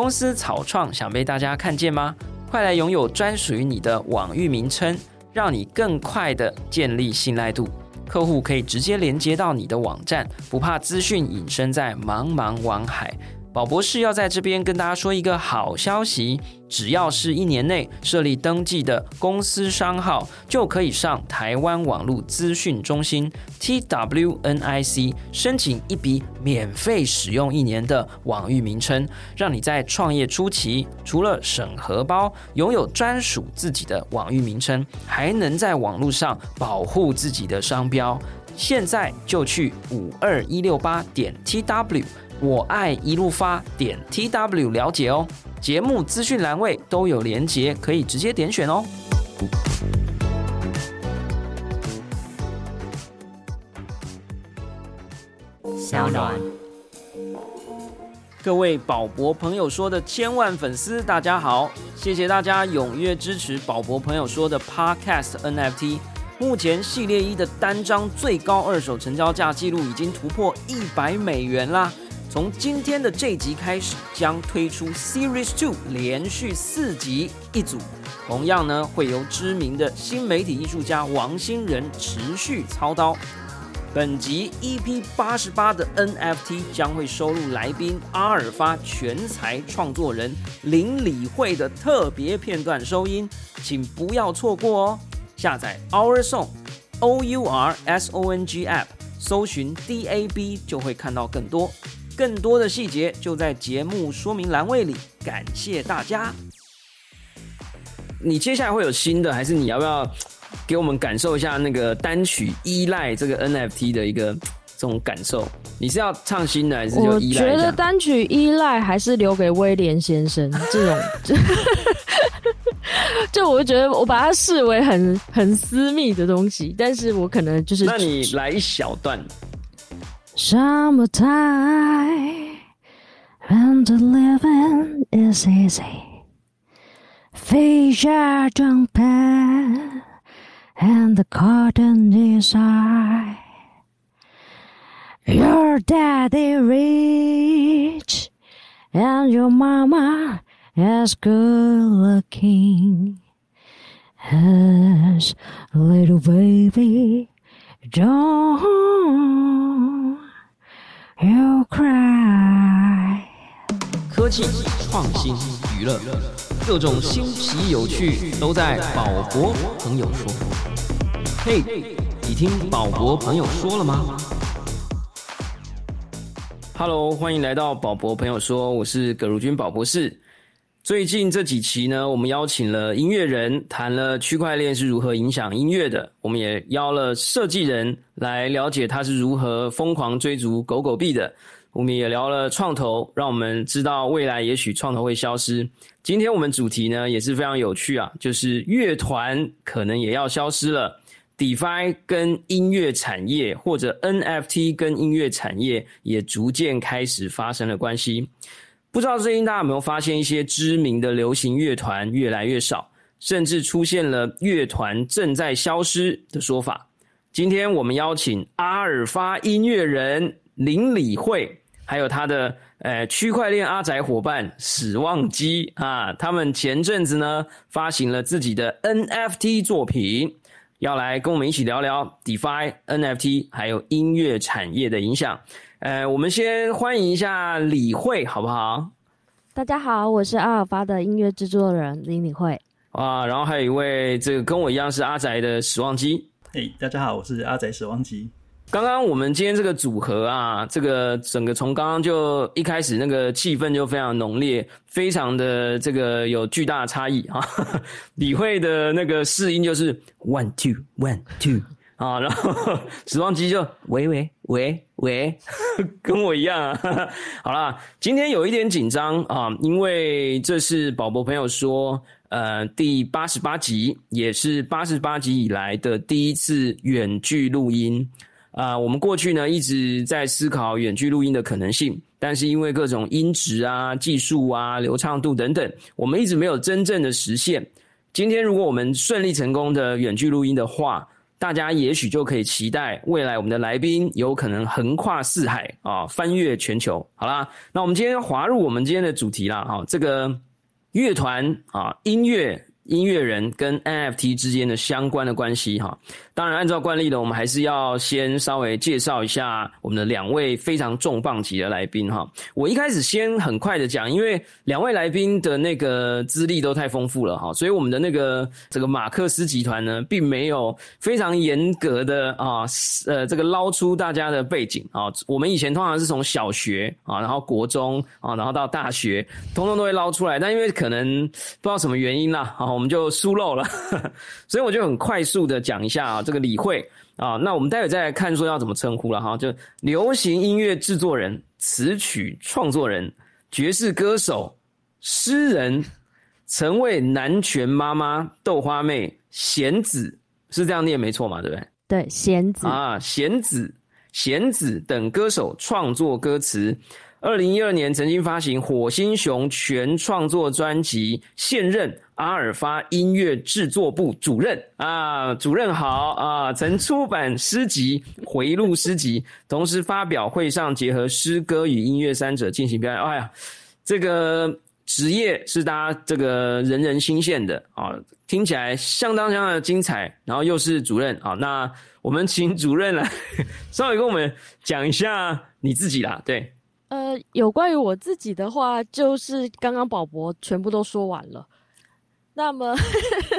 公司草创想被大家看见吗？快来拥有专属于你的网域名称，让你更快的建立信赖度。客户可以直接连接到你的网站，不怕资讯隐身在茫茫网海。宝博士要在这边跟大家说一个好消息：只要是一年内设立登记的公司商号，就可以上台湾网络资讯中心 （TWNIC） 申请一笔免费使用一年的网域名称，让你在创业初期除了省荷包，拥有专属自己的网域名称，还能在网络上保护自己的商标。现在就去五二一六八点 TW。我爱一路发点 T W 了解哦，节目资讯栏位都有连结，可以直接点选哦。小暖，各位宝博朋友说的千万粉丝，大家好，谢谢大家踊跃支持宝博朋友说的 Podcast NFT。目前系列一的单张最高二手成交价记录已经突破一百美元啦。从今天的这集开始，将推出 Series Two 连续四集一组，同样呢会由知名的新媒体艺术家王新仁持续操刀。本集 EP 八十八的 NFT 将会收录来宾阿尔法全才创作人林理会的特别片段收音，请不要错过哦！下载 Our Song O U R S O N G App，搜寻 DAB 就会看到更多。更多的细节就在节目说明栏位里，感谢大家。你接下来会有新的，还是你要不要给我们感受一下那个单曲依赖这个 NFT 的一个这种感受？你是要唱新的，还是就依赖？我觉得单曲依赖还是留给威廉先生这种，就我就觉得我把它视为很很私密的东西，但是我可能就是，那你来一小段。Summertime, and the living is easy. Fish are jumping, and the cotton is high. Your daddy rich, and your mama is good looking. As little baby, don't You cry。科技创新娱乐，各种新奇有趣都在宝博朋友说。嘿，你听宝博朋友说了吗？Hello，欢迎来到宝博朋友说，我是葛如君宝博士。最近这几期呢，我们邀请了音乐人谈了区块链是如何影响音乐的，我们也邀了设计人来了解他是如何疯狂追逐狗狗币的，我们也聊了创投，让我们知道未来也许创投会消失。今天我们主题呢也是非常有趣啊，就是乐团可能也要消失了，DeFi 跟音乐产业或者 NFT 跟音乐产业也逐渐开始发生了关系。不知道最近大家有没有发现，一些知名的流行乐团越来越少，甚至出现了乐团正在消失的说法。今天我们邀请阿尔法音乐人林理会，还有他的呃区块链阿宅伙伴史旺基啊，他们前阵子呢发行了自己的 NFT 作品，要来跟我们一起聊聊 DeFi、NFT 还有音乐产业的影响。呃，我们先欢迎一下李慧，好不好？大家好，我是阿尔法的音乐制作人林李慧。啊，然后还有一位这个跟我一样是阿宅的史旺基。嘿，大家好，我是阿宅史旺基。刚刚我们今天这个组合啊，这个整个从刚刚就一开始那个气氛就非常浓烈，非常的这个有巨大的差异啊。李慧的那个试音就是 one two one two。啊，然后 死亡机就喂喂喂喂，跟我一样啊。好啦，今天有一点紧张啊，因为这是宝宝朋友说，呃，第八十八集，也是八十八集以来的第一次远距录音啊。我们过去呢一直在思考远距录音的可能性，但是因为各种音质啊、技术啊、流畅度等等，我们一直没有真正的实现。今天如果我们顺利成功的远距录音的话，大家也许就可以期待未来我们的来宾有可能横跨四海啊，翻越全球。好啦，那我们今天滑入我们今天的主题啦，哈，这个乐团啊，音乐。音乐人跟 NFT 之间的相关的关系，哈，当然按照惯例呢，我们还是要先稍微介绍一下我们的两位非常重磅级的来宾，哈。我一开始先很快的讲，因为两位来宾的那个资历都太丰富了，哈，所以我们的那个这个马克思集团呢，并没有非常严格的啊，呃，这个捞出大家的背景啊。我们以前通常是从小学啊，然后国中啊，然后到大学，通通都会捞出来，但因为可能不知道什么原因啦，啊。我们就疏漏了，所以我就很快速的讲一下啊，这个李慧啊，那我们待会再来看说要怎么称呼了哈，就流行音乐制作人、词曲创作人、爵士歌手、诗人，曾为南拳妈妈、豆花妹、弦子是这样念没错嘛，对不对？对，弦子啊，弦子、弦子等歌手创作歌词。二零一二年曾经发行火星熊全创作专辑，现任阿尔法音乐制作部主任啊，主任好啊，曾出版诗集回录诗集，同时发表会上结合诗歌与音乐三者进行表演。哎呀，这个职业是大家这个人人心羡的啊，听起来相当相当的精彩，然后又是主任啊，那我们请主任来稍微跟我们讲一下你自己啦，对。呃，有关于我自己的话，就是刚刚宝博全部都说完了。那么，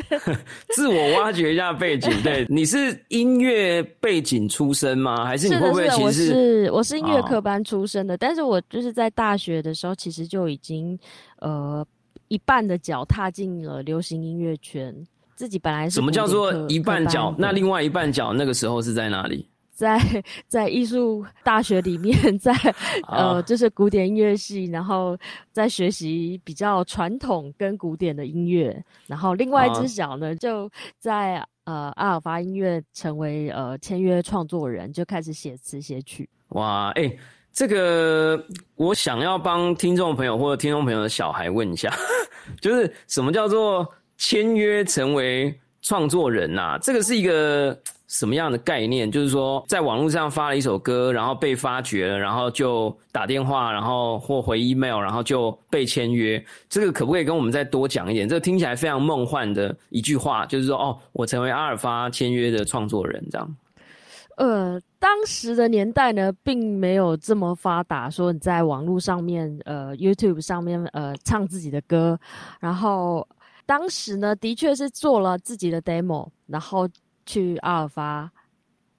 自我挖掘一下背景。对，你是音乐背景出身吗？还是你会不会其实我是我是音乐科班出身的？但是我就是在大学的时候，其实就已经呃一半的脚踏进了流行音乐圈。自己本来是什么叫做一半脚？那另外一半脚那个时候是在哪里？在在艺术大学里面，在 呃，就是古典音乐系，然后在学习比较传统跟古典的音乐，然后另外一只脚呢，就在呃阿尔法音乐成为呃签约创作人，就开始写词写曲。哇，哎，这个我想要帮听众朋友或者听众朋友的小孩问一下，就是什么叫做签约成为创作人呐？这个是一个。什么样的概念？就是说，在网络上发了一首歌，然后被发掘了，然后就打电话，然后或回 email，然后就被签约。这个可不可以跟我们再多讲一点？这个听起来非常梦幻的一句话，就是说，哦，我成为阿尔法签约的创作人，这样。呃，当时的年代呢，并没有这么发达，说你在网络上面，呃，YouTube 上面，呃，唱自己的歌。然后当时呢，的确是做了自己的 demo，然后。去阿尔法，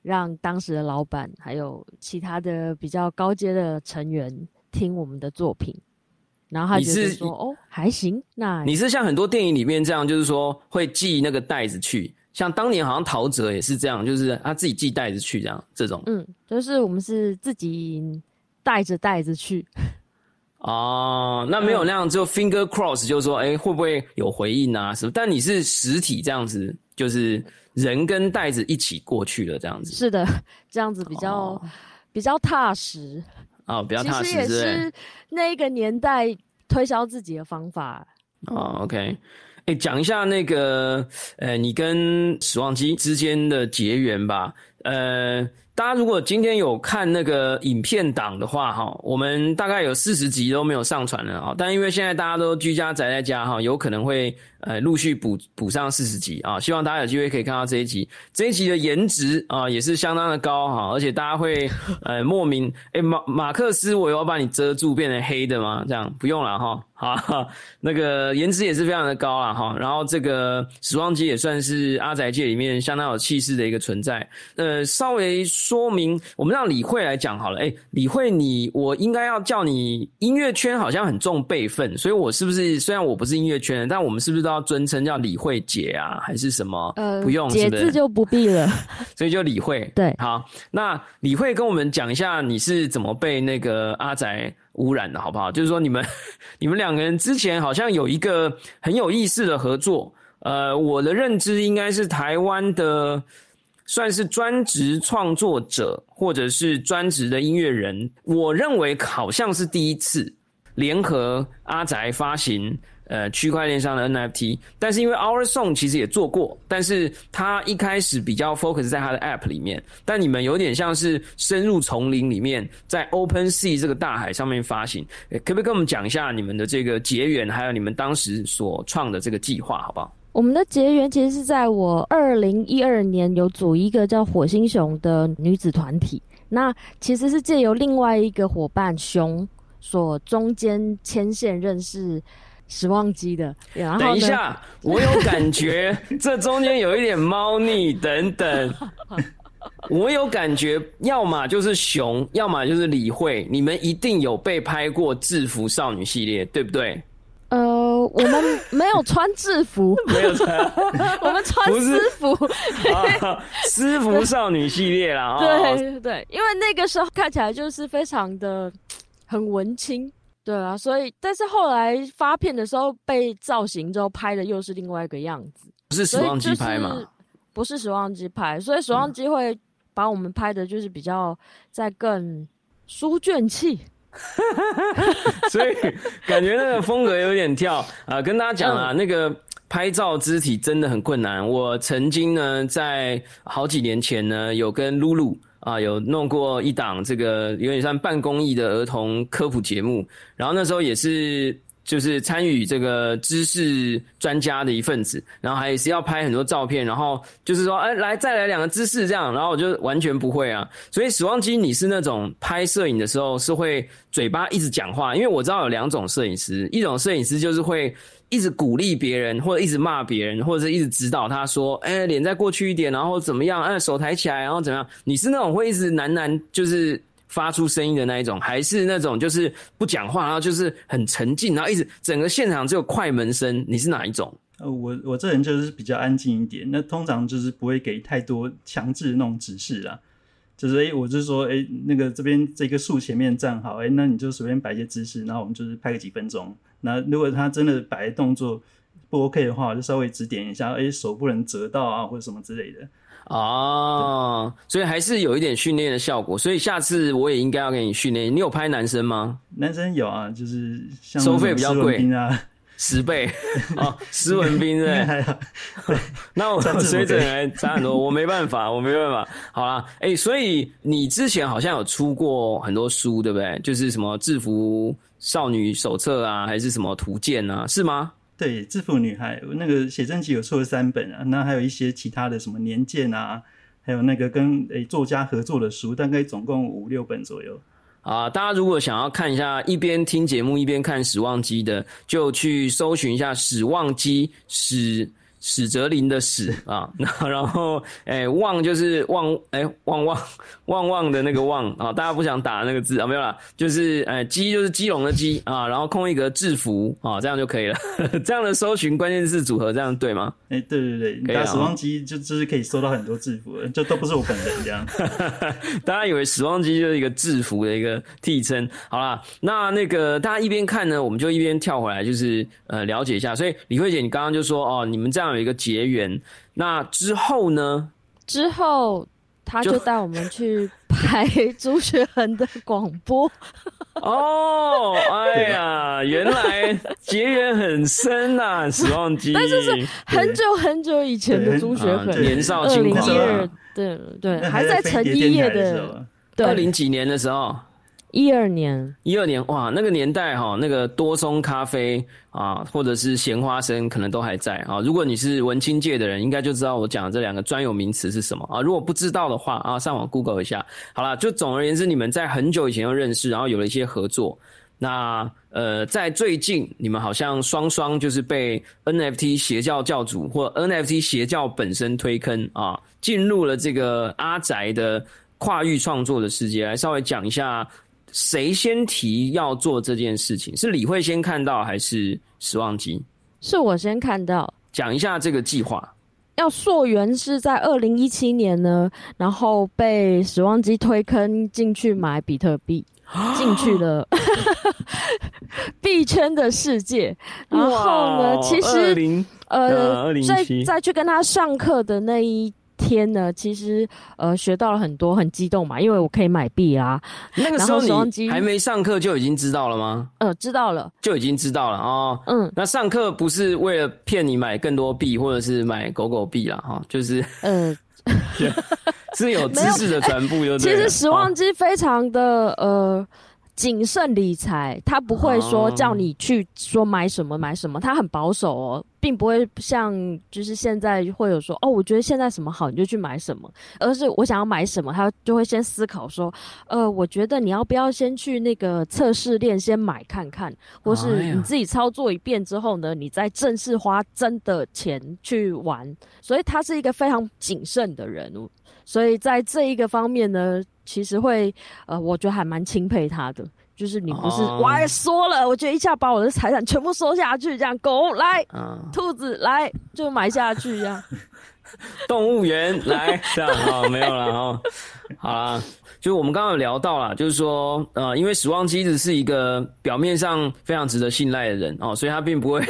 让当时的老板还有其他的比较高阶的成员听我们的作品，然后他就说：“哦，还行。”那你是像很多电影里面这样，就是说会寄那个袋子去，像当年好像陶喆也是这样，就是他自己寄袋子去这样。这种嗯，就是我们是自己带着袋子去。哦，那没有那样，就 finger cross，就是说，哎，会不会有回应啊？什么？但你是实体这样子，就是。人跟袋子一起过去了，这样子。是的，这样子比较比较踏实。啊，比较踏实。其实也是那个年代推销自己的方法。哦 OK，哎，讲一下那个呃，你跟史旺基之间的结缘吧。呃，大家如果今天有看那个影片档的话，哈，我们大概有四十集都没有上传了啊。但因为现在大家都居家宅在家，哈，有可能会。呃，陆续补补上四十集啊，希望大家有机会可以看到这一集。这一集的颜值啊，也是相当的高哈，而且大家会呃莫名哎马马克思，我要把你遮住变成黑的吗？这样不用了哈，好，那个颜值也是非常的高啊哈。然后这个时光机也算是阿宅界里面相当有气势的一个存在。呃，稍微说明，我们让李慧来讲好了。哎，李慧，你我应该要叫你音乐圈好像很重辈分，所以我是不是虽然我不是音乐圈的，但我们是不是都？要尊称叫李慧姐啊，还是什么？呃，不用，姐字就不必了，所以就李慧。对，好，那李慧跟我们讲一下你是怎么被那个阿宅污染的，好不好？就是说你们 你们两个人之前好像有一个很有意思的合作。呃，我的认知应该是台湾的算是专职创作者或者是专职的音乐人，我认为好像是第一次联合阿宅发行。呃区块链上的 NFT，但是因为 Our Song 其实也做过，但是他一开始比较 focus 在他的 App 里面，但你们有点像是深入丛林里面，在 Open Sea 这个大海上面发行，可不可以跟我们讲一下你们的这个结缘，还有你们当时所创的这个计划，好不好？我们的结缘其实是在我二零一二年有组一个叫火星熊的女子团体，那其实是借由另外一个伙伴熊所中间牵线认识时望机的。然后等一下，我有感觉 这中间有一点猫腻，等等，我有感觉，要么就是熊，要么就是李慧，你们一定有被拍过制服少女系列，对不对？呃，我们 没有穿制服，没有穿，我们穿私服，私服少女系列啦。对对，因为那个时候看起来就是非常的很文青，对啊，所以但是后来发片的时候被造型之后拍的又是另外一个样子，不是时光机拍吗？不是时光机拍，所以时光机会把我们拍的就是比较在更书卷气。所以感觉那个风格有点跳啊！跟大家讲啊，那个拍照肢体真的很困难。我曾经呢，在好几年前呢，有跟露露啊，有弄过一档这个有点像半公益的儿童科普节目，然后那时候也是。就是参与这个知识专家的一份子，然后还是要拍很多照片，然后就是说，哎，来再来两个姿势这样，然后我就完全不会啊。所以，史旺基，你是那种拍摄影的时候是会嘴巴一直讲话，因为我知道有两种摄影师，一种摄影师就是会一直鼓励别人，或者一直骂别人，或者是一直指导他说，哎，脸再过去一点，然后怎么样，哎，手抬起来，然后怎么样？你是那种会一直喃喃就是。发出声音的那一种，还是那种就是不讲话，然后就是很沉静，然后一直整个现场只有快门声。你是哪一种？呃，我我这人就是比较安静一点，那通常就是不会给太多强制那种指示啦。就是哎，我就是说哎，那个这边这个树前面站好，哎，那你就随便摆一些姿势，然后我们就是拍个几分钟。那如果他真的摆动作不 OK 的话，就稍微指点一下，哎，手不能折到啊，或者什么之类的。哦，所以还是有一点训练的效果。所以下次我也应该要给你训练。你有拍男生吗？男生有啊，就是收费比较贵啊，十倍 哦。施文斌对，那我 水准还差很多，我没办法，我没办法。好啦，哎，所以你之前好像有出过很多书，对不对？就是什么制服少女手册啊，还是什么图鉴啊，是吗？对，制服女孩那个写真集有出了三本啊，那还有一些其他的什么年鉴啊，还有那个跟诶作家合作的书，大概总共五六本左右。啊，大家如果想要看一下一边听节目一边看史旺基的，就去搜寻一下史旺基史。史哲林的史啊，那然后哎旺就是旺哎旺旺旺旺的那个旺啊，大家不想打那个字啊，没有啦，就是哎基就是基隆的基啊，然后空一格制服啊，这样就可以了。这样的搜寻关键字组合，这样对吗？哎，对对对，你打死亡机就就是可以搜到很多制服，就都不是我本人这样。大家以为死亡机就是一个制服的一个替称。好啦，那那个大家一边看呢，我们就一边跳回来，就是呃了解一下。所以李慧姐，你刚刚就说哦，你们这样。有一个结缘，那之后呢？之后他就带我们去拍朱学恒的广播。哦，哎呀，原来结缘很深呐，时光机。但是是很久很久以前的朱学恒，年少轻狂。对对，还在成一夜的，二零几年的时候。一二年，一二年，哇，那个年代哈，那个多松咖啡啊，或者是咸花生，可能都还在啊。如果你是文青界的人，应该就知道我讲的这两个专有名词是什么啊。如果不知道的话啊，上网 Google 一下。好了，就总而言之，你们在很久以前就认识，然后有了一些合作。那呃，在最近，你们好像双双就是被 NFT 邪教教主或 NFT 邪教本身推坑啊，进入了这个阿宅的跨域创作的世界。来稍微讲一下。谁先提要做这件事情？是李慧先看到，还是史旺基？是我先看到。讲一下这个计划。要溯源是在二零一七年呢，然后被史旺基推坑进去买比特币，进去了币圈的世界。然后呢，其实呃，在再去跟他上课的那一。天呢，其实呃学到了很多，很激动嘛，因为我可以买币啊。那个时候你还没上课就已经知道了吗？呃，知道了，就已经知道了哦。嗯那上课不是为了骗你买更多币，或者是买狗狗币啦，哈，就是呃，是有知识的传播，就其。实时望机非常的呃谨慎理财，他不会说哦叫你去说买什么买什么，他很保守哦，并不会像就是现在会有说哦，我觉得现在什么好你就去买什么，而是我想要买什么，他就会先思考说，呃，我觉得你要不要先去那个测试店先买看看，或是你自己操作一遍之后呢，你再正式花真的钱去玩，所以他是一个非常谨慎的人。所以在这一个方面呢，其实会呃，我觉得还蛮钦佩他的。就是你不是，哦我还说了，我觉得一下把我的财产全部收下去，这样狗来，嗯，兔子来就买下去，这样。动物园来这样好、哦，没有了哦。好啦，就我们刚刚有聊到啦，就是说，呃，因为史旺基子是一个表面上非常值得信赖的人哦，所以他并不会，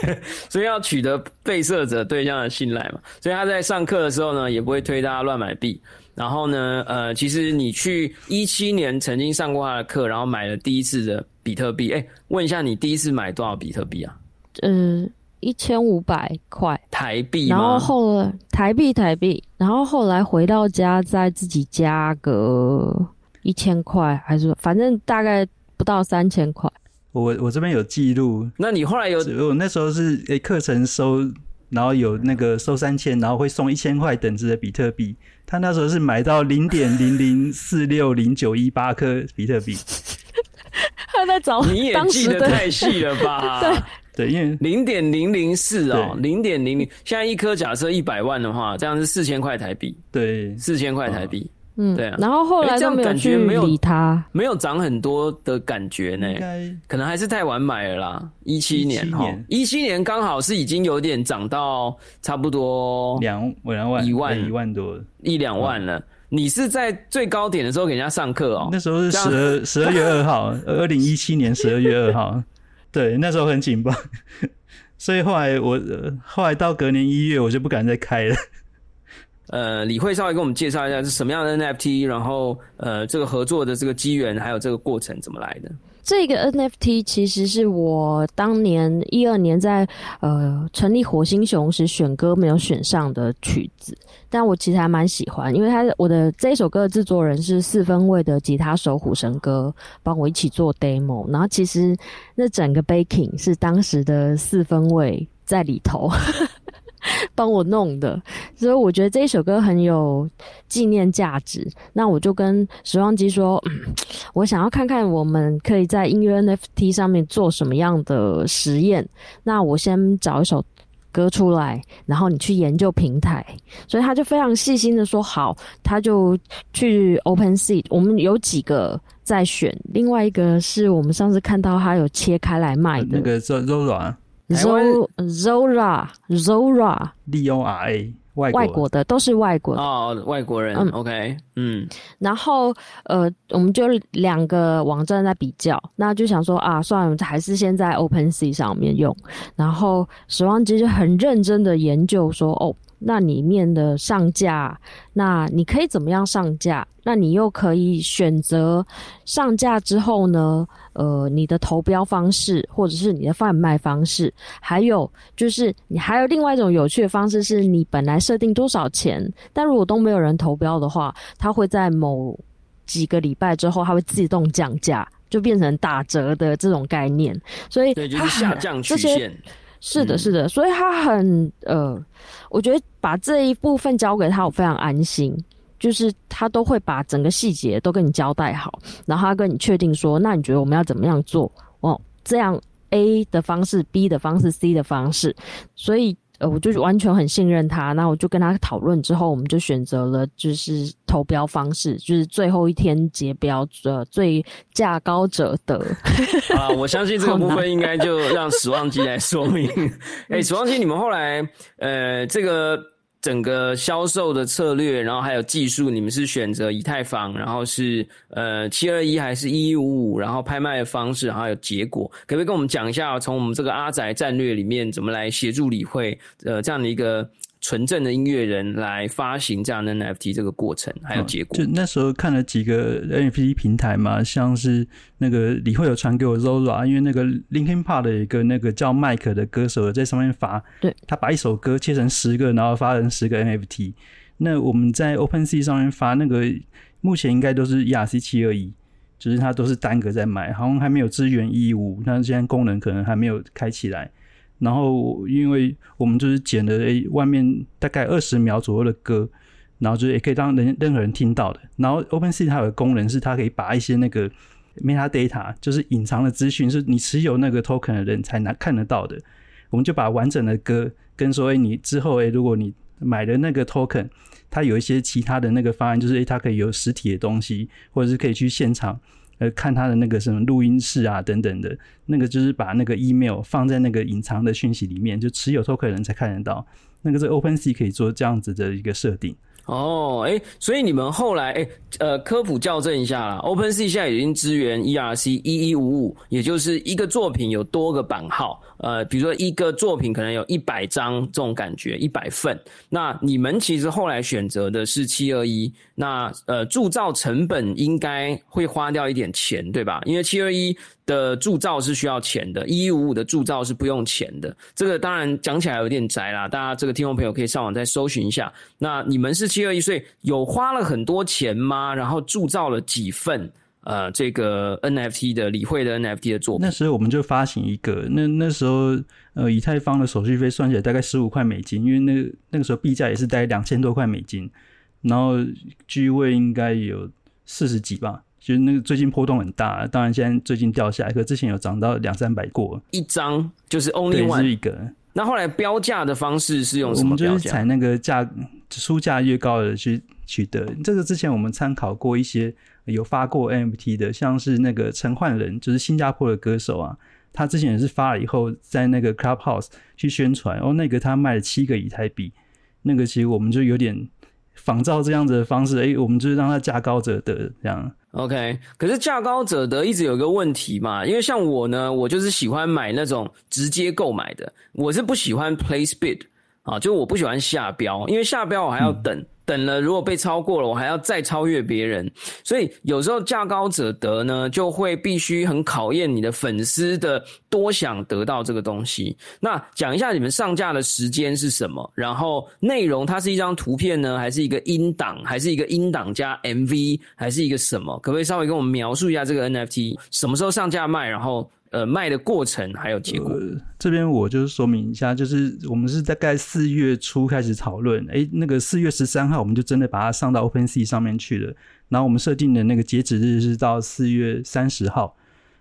所以要取得被摄者对象的信赖嘛，所以他在上课的时候呢，也不会推大家乱买币。然后呢，呃，其实你去一七年曾经上过他的课，然后买了第一次的比特币。哎，问一下，你第一次买多少比特币啊？呃，一千五百块，台币然后？后来台币台币，然后后来回到家再自己加个一千块，还是反正大概不到三千块。我我这边有记录，那你后来有我那时候是诶课程收，然后有那个收三千，然后会送一千块等值的比特币。他那时候是买到零点零零四六零九一八颗比特币，他在找你也记得太细了吧？对。对，因为零点零零四哦，对。零点零零，现在一颗假设一百万的话，这样是四千块台币，对。四千块台币，嗯，对啊然后后来诶这样都没有去感觉没有理他。没有涨很多的感觉呢应，该可能还是太晚买了啦。一七年哈，一七年刚好是已经有点涨到差不多两两万一万一万多，一两万了。你是在最高点的时候给人家上课哦那，时候是十二 十二月二号，二零一七年十二月二号，对，那时候很紧绷，所以后来我、呃后来到隔年一月，我就不敢再开了。呃，李慧稍微跟我们介绍一下是什么样的 NFT，然后呃，这个合作的这个机缘，还有这个过程怎么来的？这个 NFT 其实是我当年一二年在呃成立火星熊时选歌没有选上的曲子，但我其实还蛮喜欢，因为他的我的这一首歌的制作人是四分位的吉他手虎神哥，帮我一起做 demo，然后其实那整个 baking 是当时的四分位在里头。帮我弄的，所以我觉得这一首歌很有纪念价值。那我就跟时光机说，我想要看看我们可以在音乐 NFT 上面做什么样的实验。那我先找一首歌出来，然后你去研究平台。所以他就非常细心的说好，他就去 OpenSea。我们有几个在选，另外一个是我们上次看到他有切开来卖的那个肉肉软 Zora Zora 利用 RA 外外国的都是外国的。哦，外国人、嗯 o k 嗯，然后呃，我们就两个网站在比较，那就想说啊，算了，还是先在 OpenSea 上面用。然后时光机就很认真的研究说，哦，那里面的上架，那你可以怎么样上架？那你又可以选择上架之后呢，呃，你的投标方式或者是你的贩卖方式，还有就是你还有另外一种有趣的方式，是你本来设定多少钱，但如果都没有人投标的话，它会在某几个礼拜之后，它会自动降价，就变成打折的这种概念。所以对，就它是下降 曲线。是的，嗯是的，所以他很呃，我觉得把这一部分交给他，我非常安心。就是他都会把整个细节都跟你交代好，然后他跟你确定说，那你觉得我们要怎么样做？哦，这样 A 的方式、B 的方式、C 的方式，所以呃，我就完全很信任他。那我就跟他讨论之后，我们就选择了就是投标方式，就是最后一天结标，呃，最价高者得。啊，我相信这个部分应该就让史旺基来说明。哎、史旺基，你们后来呃，这个整个销售的策略，然后还有技术，你们是选择以太坊，然后是呃七二一还是一一五五，然后拍卖的方式，然后还有结果，可不可以跟我们讲一下，从我们这个阿宅战略里面怎么来协助理会呃这样的一个纯正的音乐人来发行这样的 NFT 这个过程还有结果。就那时候看了几个 NFT 平台嘛，像是那个李慧有传给我 Zora，因为那个 Linkin Park 的一个那个叫麦克的歌手在上面发，对，他把一首歌切成十个，然后发成十个 NFT。那我们在 OpenSea 上面发那个，目前应该都是 ERC 七二一，就是它都是单个在卖，好像还没有支援一一五，那现在功能可能还没有开起来。然后，因为我们就是剪了诶外面大概二十秒左右的歌，然后就是也可以让人任何人听到的。然后 OpenSea 它有个功能是它可以把一些那个 metadata，就是隐藏的资讯，是你持有那个 token 的人才能看得到的。我们就把完整的歌跟说，诶你之后诶如果你买的那个 token，它有一些其他的那个方案，就是诶它可以有实体的东西，或者是可以去现场。呃，看他的那个什么录音室啊，等等的，那个就是把那个 email 放在那个隐藏的讯息里面，就持有 token 人才看得到。那个是 OpenSea 可以做这样子的一个设定。哦，哎，所以你们后来，哎，呃，科普校正一下啦 o p e n s e a 现在已经支援 ERC 一一五五，也就是一个作品有多个版号，呃，比如说一个作品可能有一百张这种感觉，一百份。那你们其实后来选择的是七二一，那呃，铸造成本应该会花掉一点钱，对吧？因为七二一。的铸造是需要钱的，一一五五的铸造是不用钱的。这个当然讲起来有点窄啦，大家这个听众朋友可以上网再搜寻一下。那你们是七二一所以，有花了很多钱吗？然后铸造了几份呃这个 NFT 的理会的 NFT 的作品？那时候我们就发行一个，那那时候呃以太坊的手续费算起来大概十五块美金，因为那个那个时候币价也是大概两千多块美金，然后居位应该有四十几吧。就是那个最近波动很大，当然现在最近掉下来，可之前有涨到两三百过一张，就是 only one 一个。那后来标价的方式是用什么标价？我们就是采那个价出价越高的去取得。这个之前我们参考过一些有发过 NFT 的，像是那个陈焕仁，就是新加坡的歌手啊，他之前也是发了以后在那个 Clubhouse 去宣传，哦，那个他卖了七个以太币，那个其实我们就有点仿照这样子的方式，哎，我们就是让他价高者得这样。OK，可是价高者得一直有个问题嘛，因为像我呢，我就是喜欢买那种直接购买的，我是不喜欢 place bid 啊，就我不喜欢下标，因为下标我还要等。等了，如果被超过了，我还要再超越别人，所以有时候价高者得呢，就会必须很考验你的粉丝的多想得到这个东西。那讲一下你们上架的时间是什么？然后内容它是一张图片呢，还是一个音档，还是一个音档加 MV，还是一个什么？可不可以稍微跟我们描述一下这个 NFT 什么时候上架卖？然后。呃，卖的过程还有结果，这边我就是说明一下，就是我们是大概四月初开始讨论，哎，那个四月十三号我们就真的把它上到 OpenSea 上面去了，然后我们设定的那个截止日是到四月三十号，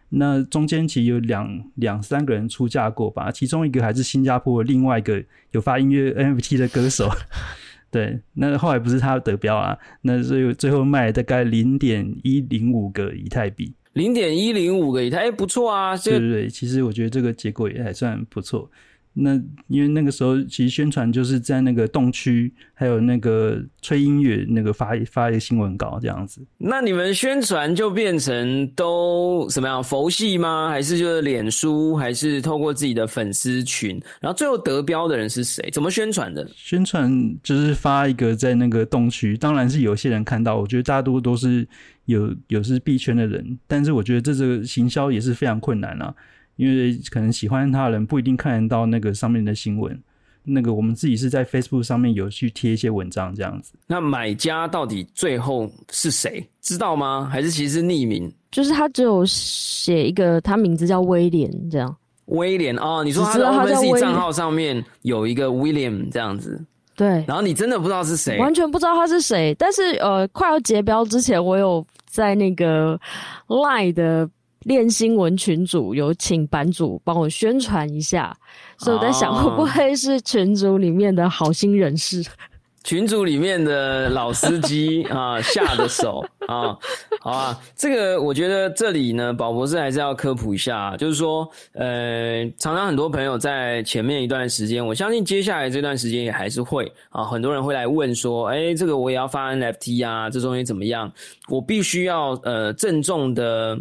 那中间其实有两两三个人出价过吧，其中一个还是新加坡另外一个有发音乐 NFT 的歌手，对，那后来不是他得标啊，那所以最后卖大概零点一零五个以太币。零点一零五个以太，哎，不错啊！对对对，其实我觉得这个结果也还算不错。那因为那个时候其实宣传就是在那个洞区，还有那个吹音乐那个发发一个新闻稿这样子。那你们宣传就变成都什么样？佛系吗？还是就是脸书？还是透过自己的粉丝群？然后最后得标的人是谁？怎么宣传的？宣传就是发一个在那个洞区，当然是有些人看到。我觉得大多都是。有有是币圈的人，但是我觉得这个行销也是非常困难啊，因为可能喜欢他的人不一定看得到那个上面的新闻。那个我们自己是在 Facebook 上面有去贴一些文章这样子。那买家到底最后是谁？知道吗？还是其实匿名？就是他只有写一个，他名字叫威廉这样。威廉哦，你说他的 OpenSea 账号上面有一个 William 这样子。对。然后你真的不知道是谁？完全不知道他是谁。但是呃，快要结标之前，我有。在那个 Line 的练新闻群组，有请版主帮我宣传一下，所以我在想，会不会是群组里面的好心人士？群组里面的老司机 啊，下的手啊，好啊，这个我觉得这里呢，宝博士还是要科普一下，就是说，呃，常常很多朋友在前面一段时间，我相信接下来这段时间也还是会啊，很多人会来问说，哎，这个我也要发 NFT 啊，这东西怎么样？我必须要呃郑重的，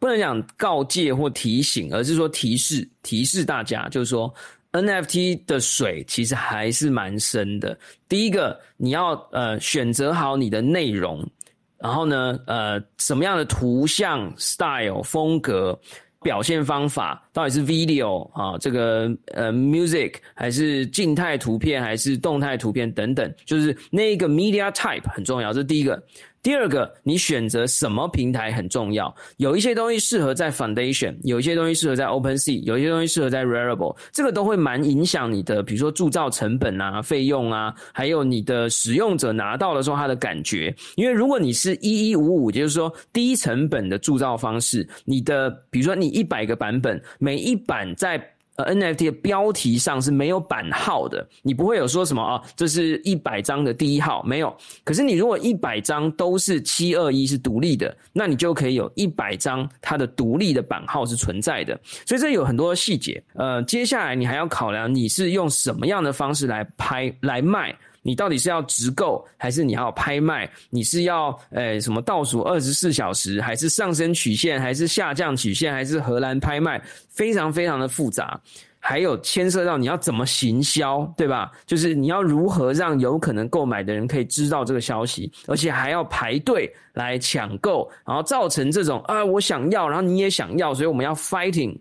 不能讲告诫或提醒，而是说提示提示大家，就是说。NFT 的水其实还是蛮深的。第一个，你要呃选择好你的内容，然后呢，呃，什么样的图像 style 风格。表现方法到底是 video 啊，这个呃 music 还是静态图片还是动态图片等等，就是那个 media type 很重要，这是第一个。第二个，你选择什么平台很重要。有一些东西适合在 Foundation，有一些东西适合在 OpenSea，有一些东西适合在 Rarible。这个都会蛮影响你的，比如说铸造成本啊、费用啊，还有你的使用者拿到的时候他的感觉。因为如果你是一一五五，就是说低成本的铸造方式，你的比如说你一百个版本，每一版在 NFT 的标题上是没有版号的，你不会有说什么啊？这是一百张的第一号没有。可是你如果一百张都是七二一是独立的，那你就可以有一百张它的独立的版号是存在的。所以这有很多细节。呃，接下来你还要考量你是用什么样的方式来拍来卖。你到底是要直购还是你要拍卖？你是要诶什么倒数二十四小时，还是上升曲线，还是下降曲线，还是荷兰拍卖？非常非常的复杂，还有牵涉到你要怎么行销，对吧？就是你要如何让有可能购买的人可以知道这个消息，而且还要排队来抢购，然后造成这种啊我想要，然后你也想要，所以我们要 fighting。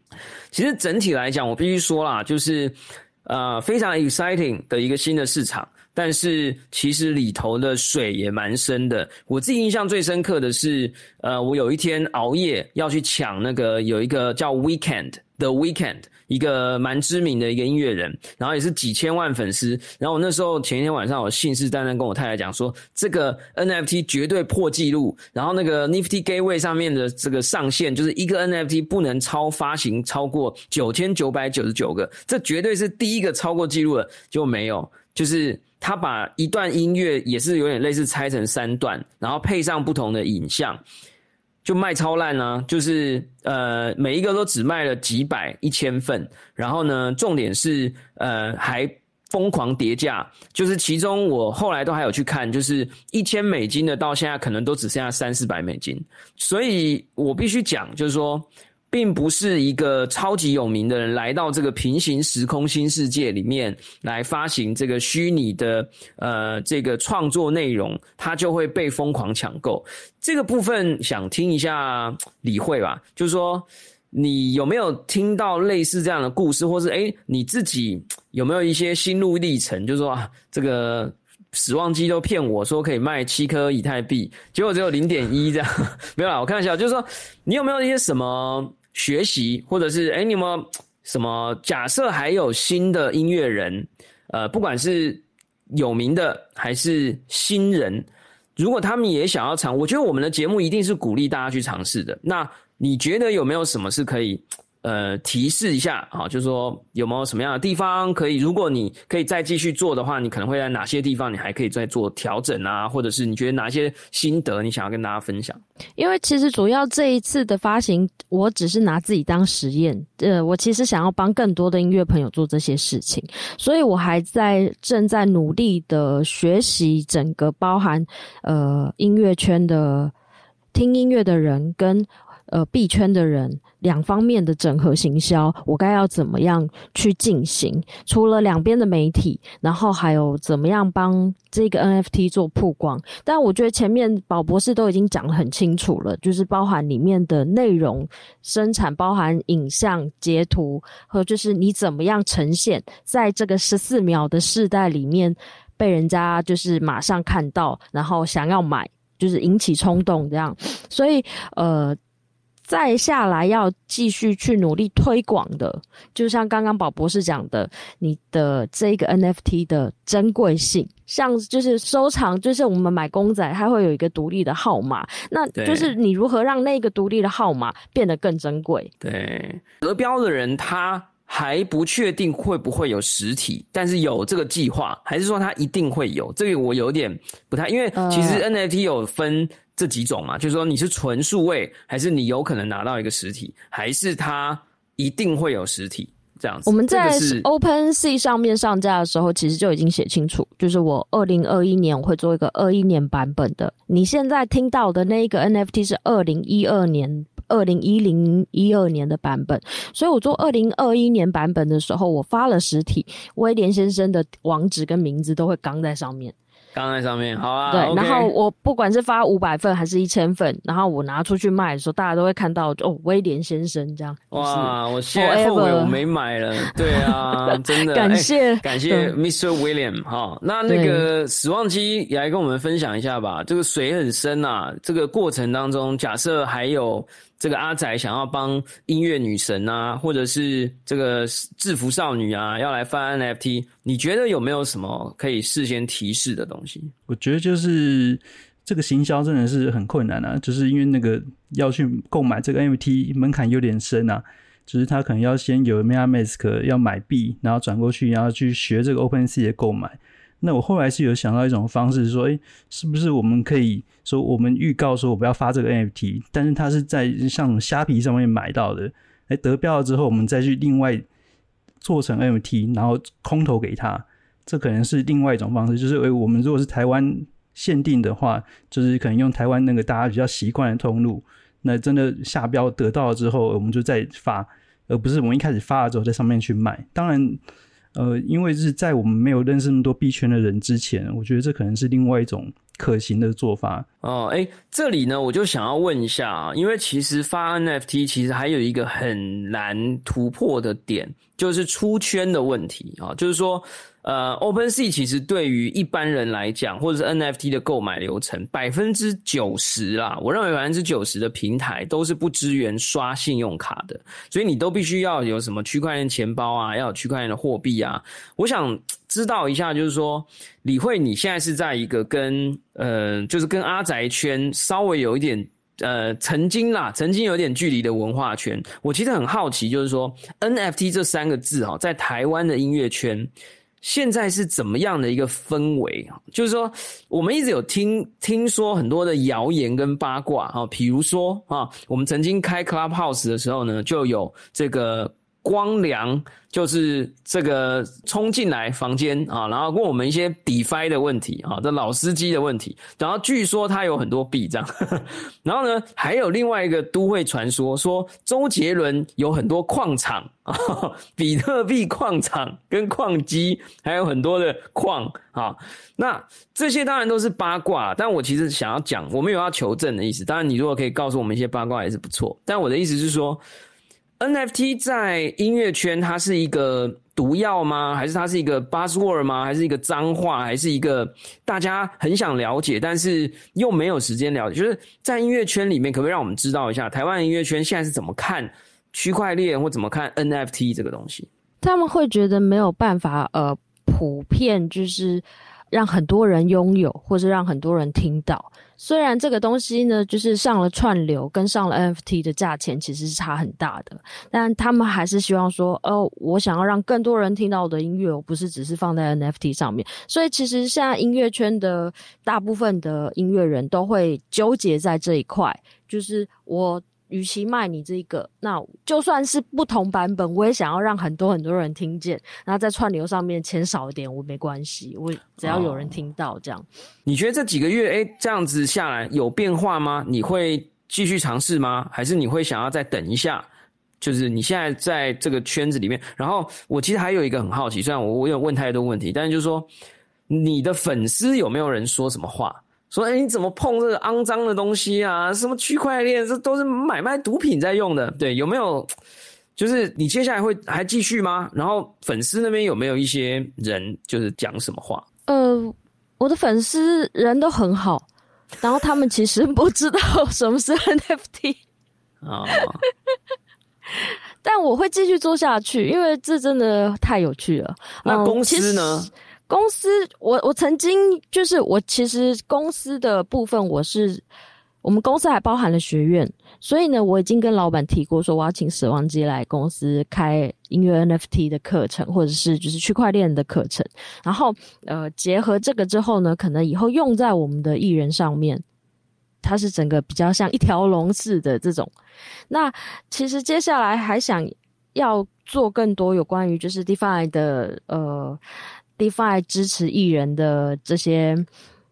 其实整体来讲，我必须说啦，就是呃非常 exciting 的一个新的市场。但是其实里头的水也蛮深的。我自己印象最深刻的是，呃，我有一天熬夜要去抢那个有一个叫 Weekend 的 Weekend，一个蛮知名的一个音乐人，然后也是几千万粉丝。然后我那时候前一天晚上，我信誓旦旦跟我太太讲说，这个 NFT 绝对破纪录。然后那个 Nifty Gateway 上面的这个上限，就是一个 NFT 不能超发行超过九千九百九十九个，这绝对是第一个超过纪录的，就没有，就是。他把一段音乐也是有点类似拆成三段，然后配上不同的影像，就卖超烂呢。就是呃，每一个都只卖了几百、一千份。然后呢，重点是呃，还疯狂叠价。就是其中我后来都还有去看，就是一千美金的，到现在可能都只剩下三四百美金。所以我必须讲，就是说。并不是一个超级有名的人来到这个平行时空新世界里面来发行这个虚拟的呃这个创作内容，他就会被疯狂抢购。这个部分想听一下理会吧，就是说你有没有听到类似这样的故事，或是诶你自己有没有一些心路历程？就是说啊，这个死亡机都骗我说可以卖七颗以太币，结果只有零点一这样，没有啦，我开玩笑，就是说你有没有一些什么？学习，或者是哎，你有没有什么假设？还有新的音乐人，呃，不管是有名的还是新人，如果他们也想要尝，我觉得我们的节目一定是鼓励大家去尝试的。那你觉得有没有什么是可以？呃，提示一下啊，就是说有没有什么样的地方可以？如果你可以再继续做的话，你可能会在哪些地方你还可以再做调整啊？或者是你觉得哪些心得你想要跟大家分享？因为其实主要这一次的发行，我只是拿自己当实验。呃，我其实想要帮更多的音乐朋友做这些事情，所以我还在正在努力的学习整个包含呃音乐圈的听音乐的人跟。呃，币圈的人两方面的整合行销，我该要怎么样去进行？除了两边的媒体，然后还有怎么样帮这个 NFT 做曝光？但我觉得前面宝博士都已经讲得很清楚了，就是包含里面的内容生产，包含影像截图和就是你怎么样呈现，在这个十四秒的世代里面被人家就是马上看到，然后想要买，就是引起冲动这样。所以呃。再下来要继续去努力推广的，就像刚刚宝博士讲的，你的这个 NFT 的珍贵性，像就是收藏，就是我们买公仔，它会有一个独立的号码，那就是你如何让那个独立的号码变得更珍贵？对，得标的人他还不确定会不会有实体，但是有这个计划，还是说它一定会有？这个我有点不太，因为其实 NFT 有分。这几种嘛，就是说你是纯数位，还是你有可能拿到一个实体，还是它一定会有实体这样子？我们在 Open Sea 上面上架的时候，其实就已经写清楚，就是我二零二一年我会做一个二一年版本的。你现在听到的那一个 NFT 是二零一二年二零一零一二年的版本，所以我做二零二一年版本的时候，我发了实体，威廉先生的网址跟名字都会刚在上面。刚在上面，好啊。对然后我不管是发五百份还是一千份，然后我拿出去卖的时候，大家都会看到哦，威廉先生这样。哇，我现在后悔我没买了。对啊，真的，感谢哎感谢对 Mr. William 哈。那那个死亡机也来跟我们分享一下吧。这个水很深啊，这个过程当中，假设还有这个阿仔想要帮音乐女神啊，或者是这个制服少女啊，要来翻 NFT，你觉得有没有什么可以事先提示的东西？我觉得就是这个行销真的是很困难啊，就是因为那个要去购买这个 NFT 门槛有点深啊，就是他可能要先有 MetaMask 要买币，然后转过去，然后去学这个 OpenSea 的购买。那我后来是有想到一种方式，说，诶，是不是我们可以说，我们预告说我不要发这个 NFT，但是它是在像虾皮上面买到的，哎，得标了之后，我们再去另外做成 NFT，然后空投给他，这可能是另外一种方式。就是，诶，我们如果是台湾限定的话，就是可能用台湾那个大家比较习惯的通路，那真的下标得到了之后，我们就再发，而不是我们一开始发了之后在上面去卖。当然。呃，因为是在我们没有认识那么多币圈的人之前，我觉得这可能是另外一种可行的做法。哦，哎，这里呢，我就想要问一下啊，因为其实发 NFT 其实还有一个很难突破的点，就是出圈的问题啊，就是说，呃，OpenSea 其实对于一般人来讲，或者是 NFT 的购买流程，百分之九十啦，我认为百分之九十的平台都是不支援刷信用卡的，所以你都必须要有什么区块链钱包啊，要有区块链的货币啊。我想知道一下，就是说，李慧，你现在是在一个跟呃，就是跟阿宅圈稍微有一点呃，曾经啦，曾经有点距离的文化圈。我其实很好奇，就是说 NFT 这三个字哈，在台湾的音乐圈。现在是怎么样的一个氛围？就是说，我们一直有听听说很多的谣言跟八卦啊，比如说啊，我们曾经开 Clubhouse 的时候呢，就有这个光良，就是这个冲进来房间啊，然后问我们一些 DeFi 的问题啊，这老司机的问题，然后据说他有很多币这样，然后呢，还有另外一个都会传说，说周杰伦有很多矿场啊，比特币矿场跟矿机，还有很多的矿啊。那这些当然都是八卦，但我其实想要讲，我没有要求证的意思。当然，你如果可以告诉我们一些八卦也是不错。但我的意思是说，NFT 在音乐圈它是一个毒药吗？还是它是一个 buzzword 吗？还是一个脏话？还是一个大家很想了解，但是又没有时间了解？就是在音乐圈里面，可不可以让我们知道一下，台湾音乐圈现在是怎么看区块链，或怎么看 NFT 这个东西？他们会觉得没有办法呃普遍就是让很多人拥有，或是让很多人听到。虽然这个东西呢，就是上了串流跟上了 NFT 的价钱其实是差很大的，但他们还是希望说，哦，我想要让更多人听到我的音乐，我不是只是放在 NFT 上面。所以其实现在音乐圈的大部分的音乐人都会纠结在这一块，就是我。与其卖你这个，那就算是不同版本，我也想要让很多很多人听见。然后在串流上面钱少一点，我没关系，我只要有人听到这样。你觉得这几个月，哎，这样子下来有变化吗？你会继续尝试吗？还是你会想要再等一下？就是你现在在这个圈子里面，然后我其实还有一个很好奇，虽然我我有问太多问题，但是就是说，你的粉丝有没有人说什么话？说，哎、欸，你怎么碰这个肮脏的东西啊？什么区块链，这都是买卖毒品在用的。对，有没有？就是你接下来会还继续吗？然后粉丝那边有没有一些人就是讲什么话？呃，我的粉丝人都很好，然后他们其实不知道什么是 NFT 啊，但我会继续做下去，因为这真的太有趣了。那公司呢？嗯公司，我我曾经就是我其实公司的部分，我是我们公司还包含了学院，所以呢，我已经跟老板提过说，我要请死亡机来公司开音乐 NFT 的课程，或者是就是区块链的课程，然后呃结合这个之后呢，可能以后用在我们的艺人上面，它是整个比较像一条龙似的这种。那其实接下来还想要做更多有关于就是 DeFi 的呃。DeFi 支持艺人的这些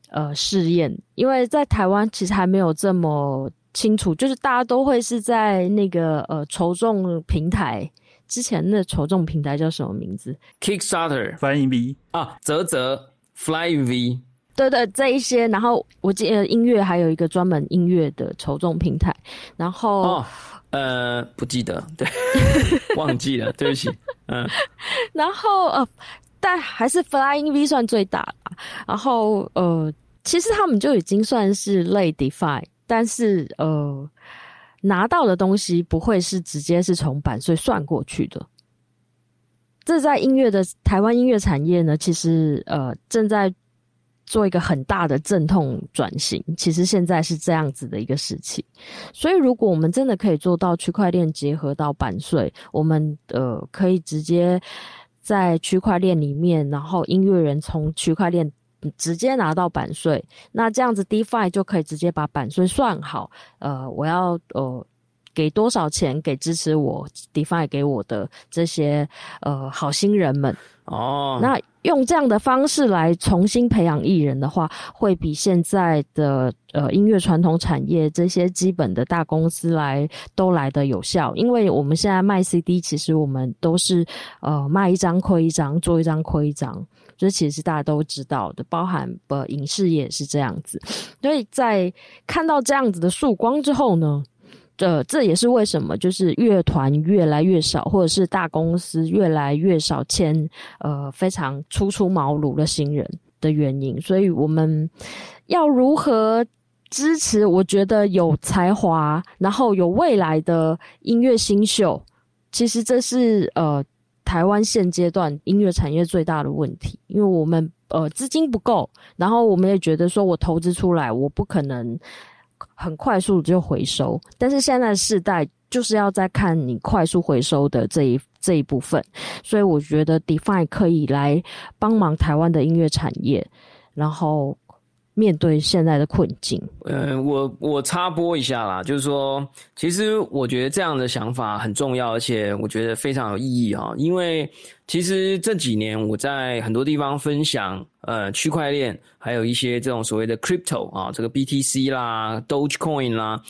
呃试验，因为在台湾其实还没有这么清楚，就是大家都会是在那个呃筹众平台之前的筹众平台叫什么名字？Kickstarter。Flying V 啊，泽泽 Fly V，对对，这一些，然后我记得音乐还有一个专门音乐的筹众平台，然后、哦，呃，不记得，对，忘记了，对不起，嗯，然后呃，但还是 Flying V 算最大。然后呃，其实他们就已经算是类 Define，但是呃，拿到的东西不会是直接是从版税算过去的。这在音乐的台湾音乐产业呢，其实呃正在做一个很大的阵痛转型。其实现在是这样子的一个事情，所以如果我们真的可以做到区块链结合到版税，我们呃可以直接在区块链里面，然后音乐人从区块链直接拿到版税，那这样子 DeFi 就可以直接把版税算好。呃，我要呃给多少钱给支持我 DeFi 给我的这些呃好心人们。哦，那用这样的方式来重新培养艺人的话，会比现在的呃音乐传统产业这些基本的大公司来都来的有效。因为我们现在卖 CD，其实我们都是呃卖一张亏一张，做一张亏一张，这其实大家都知道的，包含呃影视也是这样子。所以在看到这样子的曙光之后呢？这这也是为什么，就是乐团越来越少，或者是大公司越来越少签呃非常初出茅庐的新人的原因。所以我们要如何支持？我觉得有才华，然后有未来的音乐新秀，其实这是呃台湾现阶段音乐产业最大的问题，因为我们呃资金不够，然后我们也觉得说我投资出来，我不可能。很快速就回收，但是现在的世代就是要在看你快速回收的这一这一部分，所以我觉得 DeFi 可以来帮忙台湾的音乐产业，然后面对现在的困境。呃，我我插播一下啦，就是说，其实我觉得这样的想法很重要，而且我觉得非常有意义哈。因为其实这几年我在很多地方分享，呃，区块链，还有一些这种所谓的 crypto 啊，这个 BTC 啦、Dogecoin 啦，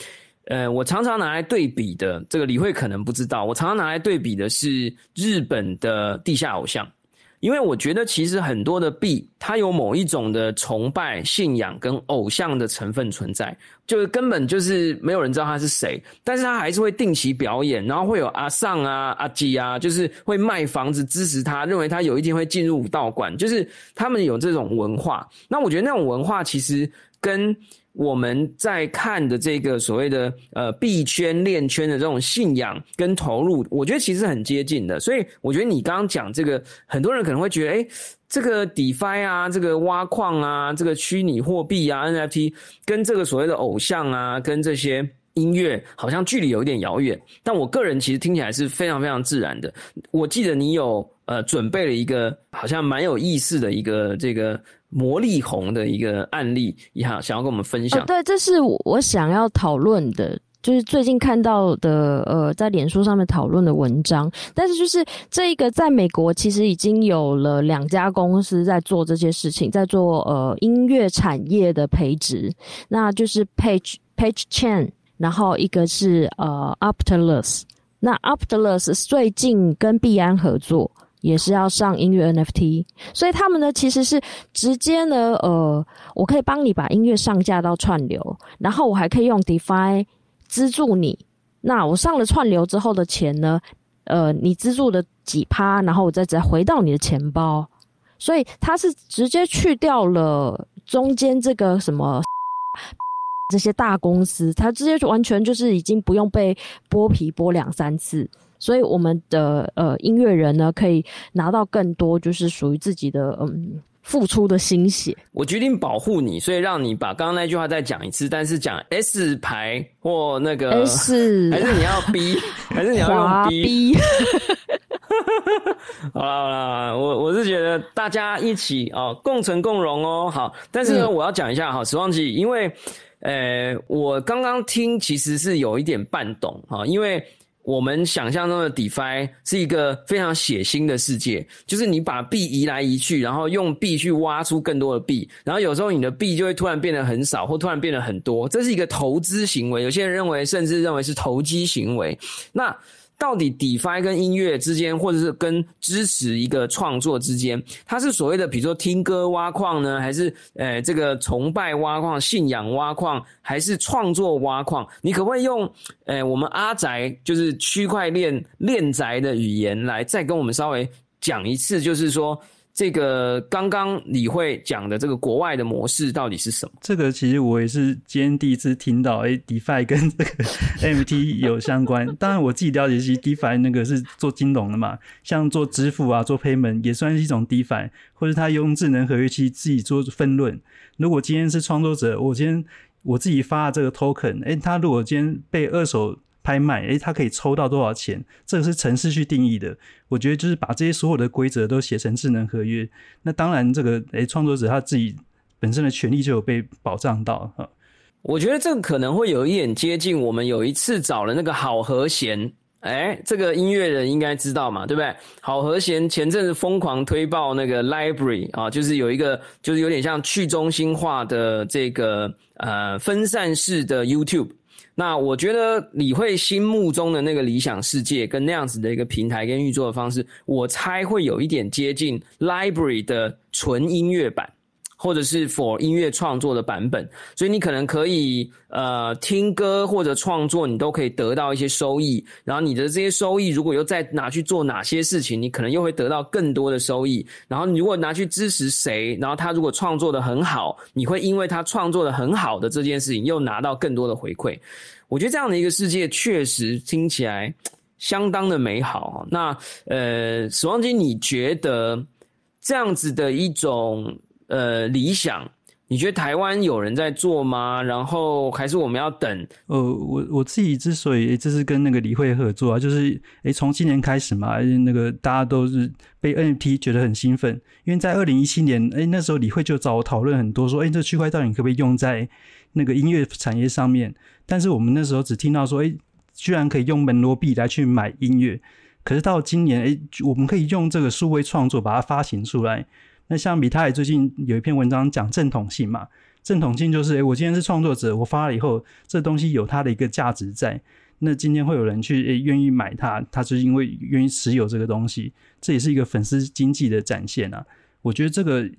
呃，我常常拿来对比的，这个李慧可能不知道，我常常拿来对比的是日本的地下偶像。因为我觉得其实很多的币，它有某一种的崇拜、信仰跟偶像的成分存在，就是根本就是没有人知道他是谁，但是他还是会定期表演，然后会有阿尚啊、阿基啊，就是会卖房子支持他，认为他有一天会进入武道馆，就是他们有这种文化。那我觉得那种文化其实跟我们在看的这个所谓的呃币圈链圈的这种信仰跟投入，我觉得其实很接近的。所以我觉得你刚刚讲这个，很多人可能会觉得，哎，这个 DeFi 啊，这个挖矿啊，这个虚拟货币啊，NFT 跟这个所谓的偶像啊，跟这些音乐好像距离有一点遥远。但我个人其实听起来是非常非常自然的。我记得你有呃准备了一个好像蛮有意思的一个这个。魔力红的一个案例，也好想要跟我们分享。对，这是我想要讨论的，就是最近看到的，呃，在脸书上面讨论的文章。但是就是这一个，在美国其实已经有了两家公司在做这些事情，在做呃音乐产业的培植，那就是 Page Page Chain，然后一个是呃 Optilus，那 Optilus 最近跟币安合作。也是要上音乐 NFT，所以他们呢其实是直接呢，呃，我可以帮你把音乐上架到串流，然后我还可以用 DeFi 资助你。那我上了串流之后的钱呢，呃，你资助的几趴，然后我再再回到你的钱包。所以它是直接去掉了中间这个什么这些大公司，它直接就完全就是已经不用被剥皮剥两三次。所以我们的呃音乐人呢，可以拿到更多，就是属于自己的嗯付出的心血。我决定保护你，所以让你把刚刚那句话再讲一次，但是讲 S 牌或那个 S，还是你要 B，还是你要用 B？好了好了，我我是觉得大家一起哦，共存共荣哦。好，但是呢，嗯、我要讲一下哈，时光机，因为呃，我刚刚听其实是有一点半懂哈，因为。我们想象中的 DeFi 是一个非常血腥的世界，就是你把币移来移去，然后用币去挖出更多的币，然后有时候你的币就会突然变得很少，或突然变得很多，这是一个投资行为。有些人认为，甚至认为是投机行为。那到底 DeFi 跟音乐之间，或者是跟支持一个创作之间，它是所谓的，比如说听歌挖矿呢，还是呃这个崇拜挖矿、信仰挖矿，还是创作挖矿？你可不可以用呃我们阿宅就是区块链链宅的语言来再跟我们稍微讲一次，就是说。这个刚刚李慧讲的这个国外的模式到底是什么？这个其实我也是今天第一次听到，哎，DeFi 跟这个 MT 有相关。当然我自己了解，其实 DeFi 那个是做金融的嘛，像做支付啊、做 Payment 也算是一种 DeFi，或者他用智能合约器自己做分论。如果今天是创作者，我今天我自己发这个 Token，哎，他如果今天被二手。拍卖，诶，他可以抽到多少钱？这个是城市去定义的。我觉得就是把这些所有的规则都写成智能合约。那当然，这个诶，创作者他自己本身的权利就有被保障到啊。我觉得这个可能会有一点接近我们有一次找了那个好和弦，哎，这个音乐人应该知道嘛，对不对？好和弦前阵子疯狂推爆那个 library 啊，就是有一个就是有点像去中心化的这个呃分散式的 YouTube。那我觉得李慧心目中的那个理想世界跟那样子的一个平台跟运作的方式，我猜会有一点接近 Library 的纯音乐版。或者是 for 音乐创作的版本，所以你可能可以呃听歌或者创作，你都可以得到一些收益。然后你的这些收益，如果又再拿去做哪些事情，你可能又会得到更多的收益。然后你如果拿去支持谁，然后他如果创作的很好，你会因为他创作的很好的这件事情，又拿到更多的回馈。我觉得这样的一个世界确实听起来相当的美好。那呃，死亡金，你觉得这样子的一种？呃，理想，你觉得台湾有人在做吗？然后还是我们要等？呃，我我自己之所以这是跟那个李慧合作啊，就是诶，从今年开始嘛，那个大家都是被 NFT 觉得很兴奋，因为在二零一七年，诶，那时候李慧就找我讨论很多，说，诶，这区块到底可不可以用在那个音乐产业上面？但是我们那时候只听到说，诶，居然可以用门罗币来去买音乐，可是到今年，诶，我们可以用这个数位创作把它发行出来。那像米泰最近有一篇文章讲正统性嘛？正统性就是，诶，我今天是创作者，我发了以后，这东西有它的一个价值在。那今天会有人去诶愿意买它，它是因为愿意持有这个东西，这也是一个粉丝经济的展现啊。我觉得这个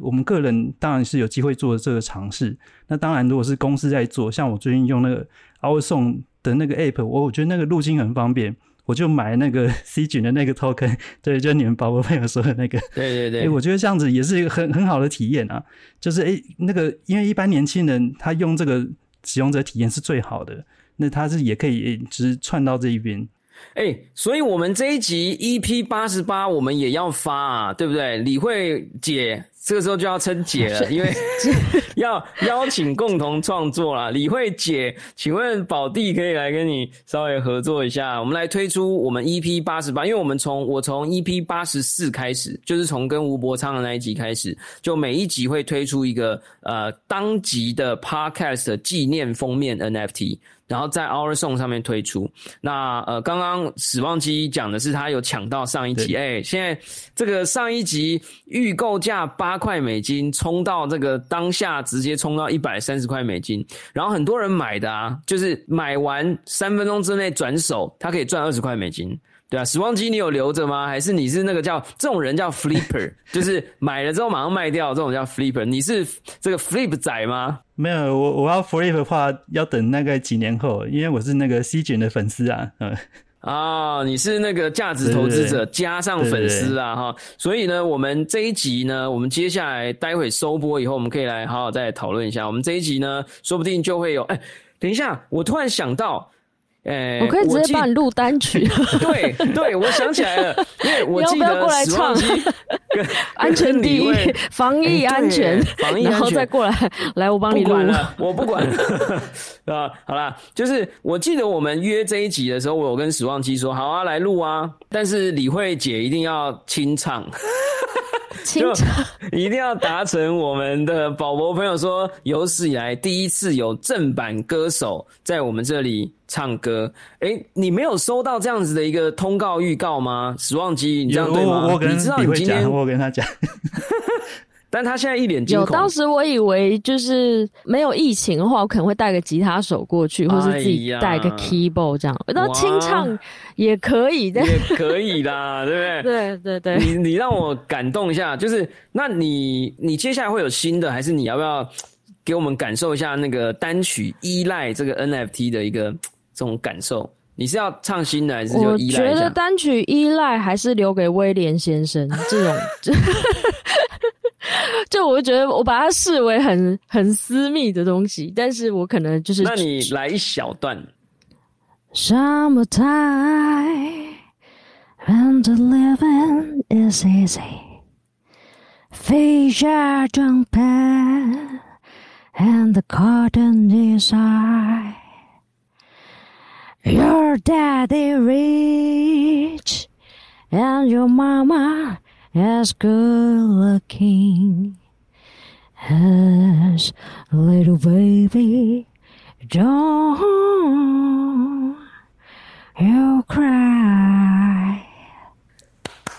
我们个人当然是有机会做这个尝试。那当然，如果是公司在做，像我最近用那个 Our Song 的那个 App，我我觉得那个路径很方便。我就买那个 C 卷的那个 token，对，就你们宝宝朋友说的那个，对对对，哎，我觉得这样子也是一个很很好的体验啊，就是哎，那个因为一般年轻人他用这个使用者体验是最好的，那他是也可以直串到这一边，哎，所以我们这一集 EP 八十八我们也要发啊，对不对？李慧姐。这个时候就要称姐了，因为 要邀请共同创作啦。李慧姐，请问宝弟可以来跟你稍微合作一下，我们来推出我们 EP 八十八，因为我们从我从 EP 八十四开始，就是从跟吴伯昌的那一集开始，就每一集会推出一个呃当集的 Podcast 纪念封面 NFT。然后在 Our Song 上面推出。那呃，刚刚史旺基讲的是他有抢到上一集，哎，现在这个上一集预购价八块美金，冲到这个当下直接冲到一百三十块美金。然后很多人买的啊，就是买完三分钟之内转手，他可以赚二十块美金。对啊，时光机你有留着吗？还是你是那个叫这种人叫 flipper，就是买了之后马上卖掉，这种叫 flipper。你是这个 flip 仔吗？没有，我我要 flip 的话要等那个几年后，因为我是那个 C 卷的粉丝啊。嗯，啊，你是那个价值投资者加上粉丝啊哈。所以呢，我们这一集呢，我们接下来待会收播以后，我们可以来好好再讨论一下。我们这一集呢，说不定就会有哎，等一下，我突然想到。哎，我可以直接帮你录单曲。对对，我想起来了，因为我记得死亡机 安全第一，防疫安全，防疫安全，然后再过来，来我帮你录了，我不管了，啊，好啦，就是我记得我们约这一集的时候，我有跟死亡机说，好啊，来录啊，但是李慧姐一定要清唱。清唱一定要达成我们的宝宝朋友说有史以来第一次有正版歌手在我们这里唱歌。哎，你没有收到这样子的一个通告预告吗？史旺基，你这样对吗？我跟你知道你今天我跟他讲。但他现在一脸惊恐。有，当时我以为就是没有疫情的话，我可能会带个吉他手过去，或是自己带个 keyboard 这样。那清唱也可以，也可以啦，对不对？对对对。你你让我感动一下，就是那你你接下来会有新的，还是你要不要给我们感受一下那个单曲依赖这个 NFT 的一个这种感受？你是要唱新的，还是就依赖？我觉得单曲依赖还是留给威廉先生这种。就我觉得我把它视为很很私密的东西，但是我可能就是那你来一小段。Summertime and the living is easy, fish are jumping and the cotton is high. Your daddy rich and your mama as good looking as little baby. Don't you cry.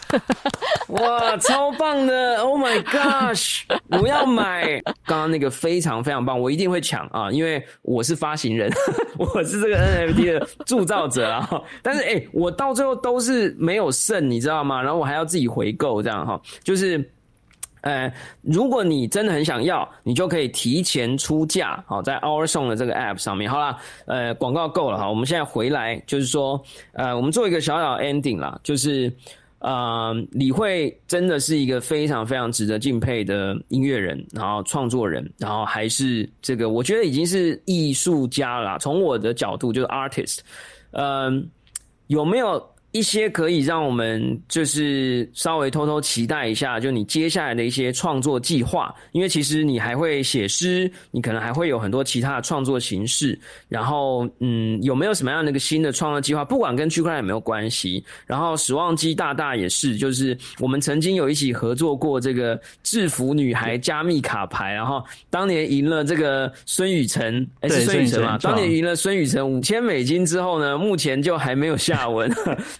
哇，超棒的！Oh my gosh，我要买！刚刚那个非常非常棒，我一定会抢啊，因为我是发行人，我是这个 NFT 的铸造者啊。但是哎，我到最后都是没有剩，你知道吗？然后我还要自己回购，这样哈，就是，呃，如果你真的很想要，你就可以提前出价，好，在 Our Song 的这个 App 上面。好了，呃，广告够了哈，我们现在回来，就是说，呃，我们做一个小小 ending 啦，就是。啊，李慧真的是一个非常非常值得敬佩的音乐人，然后创作人，然后还是这个，我觉得已经是艺术家了。从我的角度，就是 artist，嗯，有没有？一些可以让我们就是稍微偷偷期待一下，就你接下来的一些创作计划，因为其实你还会写诗，你可能还会有很多其他的创作形式。然后，嗯，有没有什么样的一个新的创作计划？不管跟区块链有没有关系。然后，史旺基大大也是，就是我们曾经有一起合作过这个制服女孩加密卡牌，然后当年赢了这个孙雨辰，哎，是孙雨辰嘛？当年赢了孙雨辰五千美金之后呢，目前就还没有下文。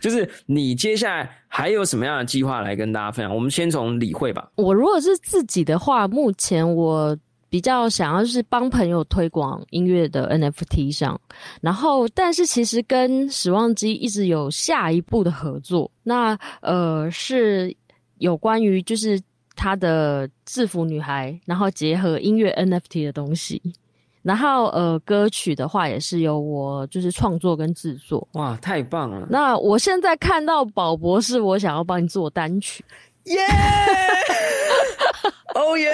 就是你接下来还有什么样的计划来跟大家分享？我们先从理会吧。我如果是自己的话，目前我比较想要是帮朋友推广音乐的 NFT 上，然后但是其实跟史旺基一直有下一步的合作。那呃是有关于就是他的制服女孩，然后结合音乐 NFT 的东西。然后呃，歌曲的话也是由我就是创作跟制作。哇，太棒了！那我现在看到宝博士，我想要帮你做单曲。耶！哦耶！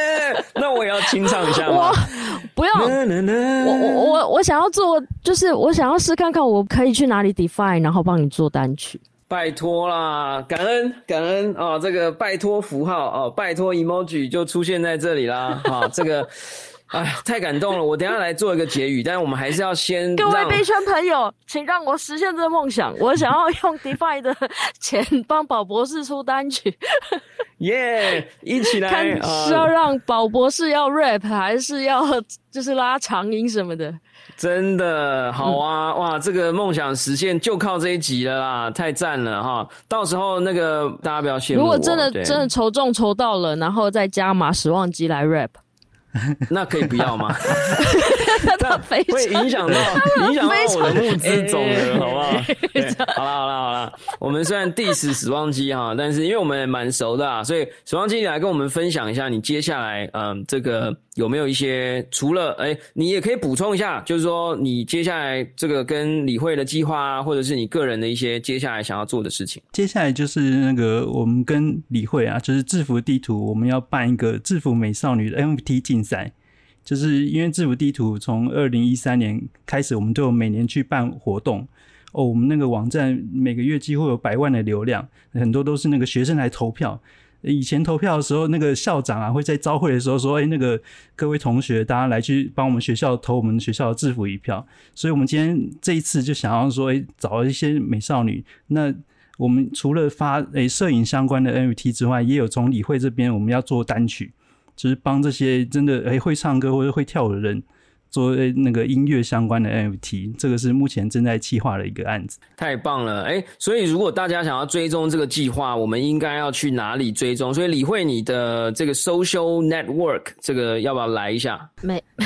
那我也要清唱一下吗？我不要。我我我我想要做，就是我想要试看看，我可以去哪里 define，然后帮你做单曲。拜托啦，感恩感恩哦，这个拜托符号哦，拜托 emoji 就出现在这里啦。好，这个。哎，太感动了！我等下来做一个结语，但是我们还是要先 各位币圈朋友，请让我实现这个梦想。我想要用 DeFi 的 钱帮宝博士出单曲，耶！一起来看是要让宝博士要 rap，还是要就是拉长音什么的？真的好啊！哇，这个梦想实现就靠这一集了啦，太赞了哈！到时候那个大家不要羡慕如果真的真的抽中抽到了，然后再加码十万机来 rap。那可以不要吗？那会影响到影响到我的募资总额，好不好？好了好了好了，我们虽然 diss 死亡机哈，但是因为我们也蛮熟的啊，所以死亡机你来跟我们分享一下，你接下来嗯这个。有没有一些除了哎，你也可以补充一下，就是说你接下来这个跟李慧的计划啊，或者是你个人的一些接下来想要做的事情。接下来就是那个我们跟李慧啊，就是制服地图，我们要办一个制服美少女的 MFT 竞赛。就是因为制服地图从二零一三年开始，我们就每年去办活动哦。我们那个网站每个月几乎有百万的流量，很多都是那个学生来投票。以前投票的时候，那个校长啊会在招会的时候说：“哎，那个各位同学，大家来去帮我们学校投我们学校的制服一票。”所以，我们今天这一次就想要说：“哎，找一些美少女。”那我们除了发诶摄影相关的 NFT 之外，也有从理会这边我们要做单曲，就是帮这些真的诶会唱歌或者会跳舞的人。做那个音乐相关的 NFT，这个是目前正在计划的一个案子。太棒了，哎，所以如果大家想要追踪这个计划，我们应该要去哪里追踪？所以李慧，你的这个 social network 这个要不要来一下？没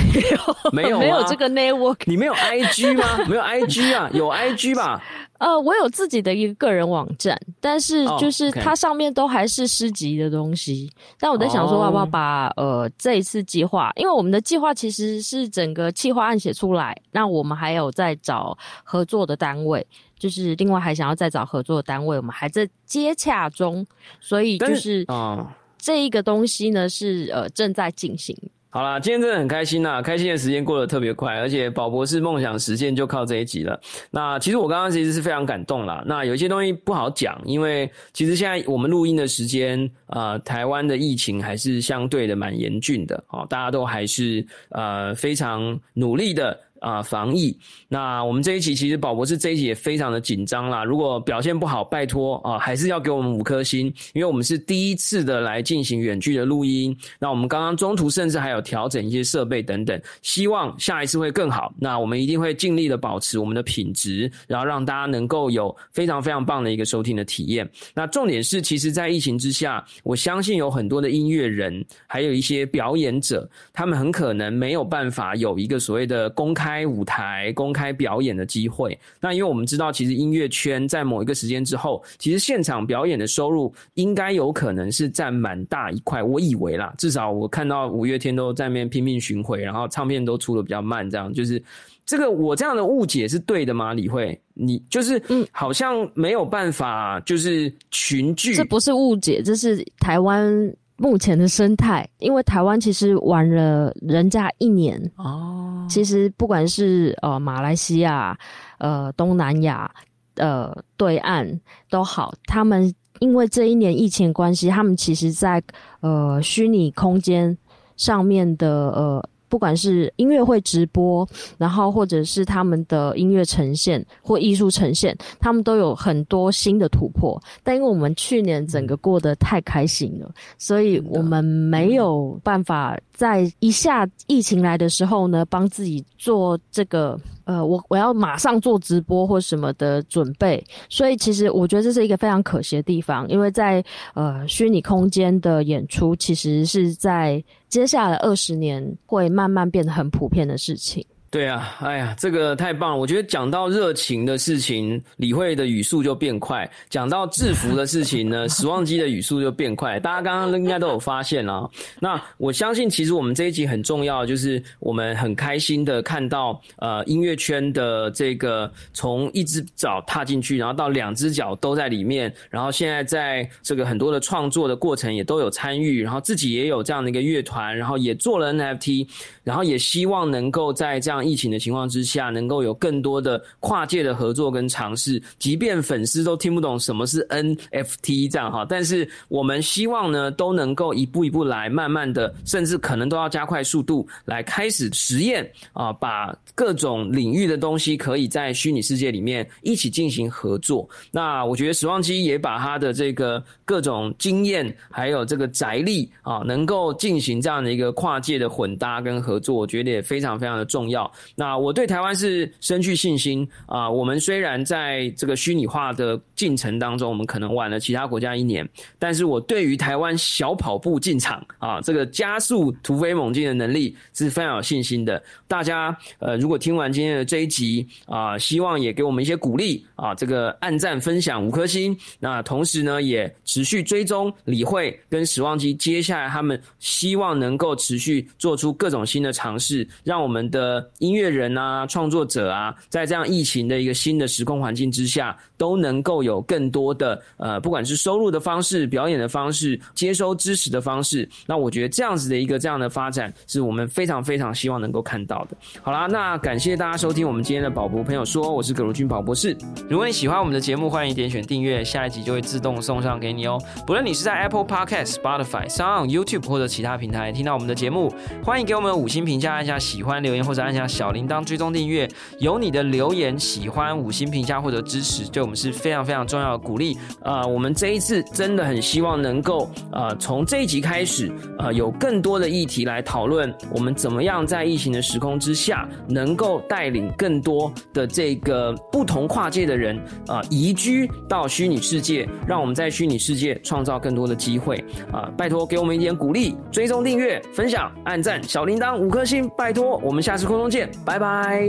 没有没有没有这个 network，你没有 IG 吗？没有 IG 啊？有 IG 吧？呃，我有自己的一个个人网站，但是就是它上面都还是诗集的东西。但我在想说，要不要把呃这一次计划，因为我们的计划其实是整个计划案写出来，那我们还有在找合作的单位，就是另外还想要再找合作的单位，我们还在接洽中，所以就是啊，这一个东西呢是呃正在进行。好啦，今天真的很开心呐！开心的时间过得特别快，而且宝博士梦想实现就靠这一集了。那其实我刚刚其实是非常感动啦。那有一些东西不好讲，因为其实现在我们录音的时间啊，台湾的疫情还是相对的蛮严峻的哦，大家都还是呃非常努力的。啊，防疫。那我们这一期其实宝博士这一期也非常的紧张啦。如果表现不好，拜托啊，还是要给我们五颗星，因为我们是第一次的来进行远距的录音。那我们刚刚中途甚至还有调整一些设备等等，希望下一次会更好。那我们一定会尽力的保持我们的品质，然后让大家能够有非常非常棒的一个收听的体验。那重点是，其实，在疫情之下，我相信有很多的音乐人，还有一些表演者，他们很可能没有办法有一个所谓的公开。开舞台、公开表演的机会。那因为我们知道，其实音乐圈在某一个时间之后，其实现场表演的收入应该有可能是占蛮大一块。我以为啦，至少我看到五月天都在面拼命巡回，然后唱片都出的比较慢，这样就是这个我这样的误解是对的吗？李慧，你就是嗯，好像没有办法，就是群聚，这不是误解，这是台湾。目前的生态，因为台湾其实玩了人家一年哦，其实不管是呃马来西亚、呃东南亚、呃对岸都好，他们因为这一年疫情关系，他们其实在呃虚拟空间上面的呃。不管是音乐会直播，然后或者是他们的音乐呈现或艺术呈现，他们都有很多新的突破。但因为我们去年整个过得太开心了，所以我们没有办法在一下疫情来的时候呢，帮自己做这个。呃，我我要马上做直播或什么的准备，所以其实我觉得这是一个非常可惜的地方，因为在呃虚拟空间的演出，其实是在接下来二十年会慢慢变得很普遍的事情。对啊，哎呀，这个太棒了！我觉得讲到热情的事情，李慧的语速就变快；讲到制服的事情呢，时忘机的语速就变快。大家刚刚应该都有发现啊。那我相信，其实我们这一集很重要，就是我们很开心的看到，呃，音乐圈的这个从一只脚踏进去，然后到两只脚都在里面，然后现在在这个很多的创作的过程也都有参与，然后自己也有这样的一个乐团，然后也做了 NFT，然后也希望能够在这样。疫情的情况之下，能够有更多的跨界的合作跟尝试，即便粉丝都听不懂什么是 NFT 这样哈，但是我们希望呢，都能够一步一步来，慢慢的，甚至可能都要加快速度来开始实验啊，把各种领域的东西可以在虚拟世界里面一起进行合作。那我觉得时光机也把它的这个各种经验，还有这个宅力啊，能够进行这样的一个跨界的混搭跟合作，我觉得也非常非常的重要。那我对台湾是深具信心啊！我们虽然在这个虚拟化的进程当中，我们可能晚了其他国家一年，但是我对于台湾小跑步进场啊，这个加速突飞猛进的能力是非常有信心的。大家呃，如果听完今天的这一集啊，希望也给我们一些鼓励啊，这个按赞分享五颗星。那同时呢，也持续追踪李慧跟史旺基，接下来他们希望能够持续做出各种新的尝试，让我们的。音乐人啊，创作者啊，在这样疫情的一个新的时空环境之下，都能够有更多的呃，不管是收入的方式、表演的方式、接收知识的方式，那我觉得这样子的一个这样的发展，是我们非常非常希望能够看到的。好啦，那感谢大家收听我们今天的宝博朋友说，我是葛如君宝博士。如果你喜欢我们的节目，欢迎点选订阅，下一集就会自动送上给你哦。不论你是在 Apple Podcast、Spotify、s o u n YouTube 或者其他平台听到我们的节目，欢迎给我们五星评价，按下喜欢留言或者按下。小铃铛追踪订阅，有你的留言、喜欢、五星评价或者支持，对我们是非常非常重要的鼓励。呃，我们这一次真的很希望能够呃从这一集开始，呃有更多的议题来讨论，我们怎么样在疫情的时空之下，能够带领更多的这个不同跨界的人啊移居到虚拟世界，让我们在虚拟世界创造更多的机会啊！拜托给我们一点鼓励，追踪订阅、分享、按赞、小铃铛五颗星，拜托！我们下次空中见，拜拜。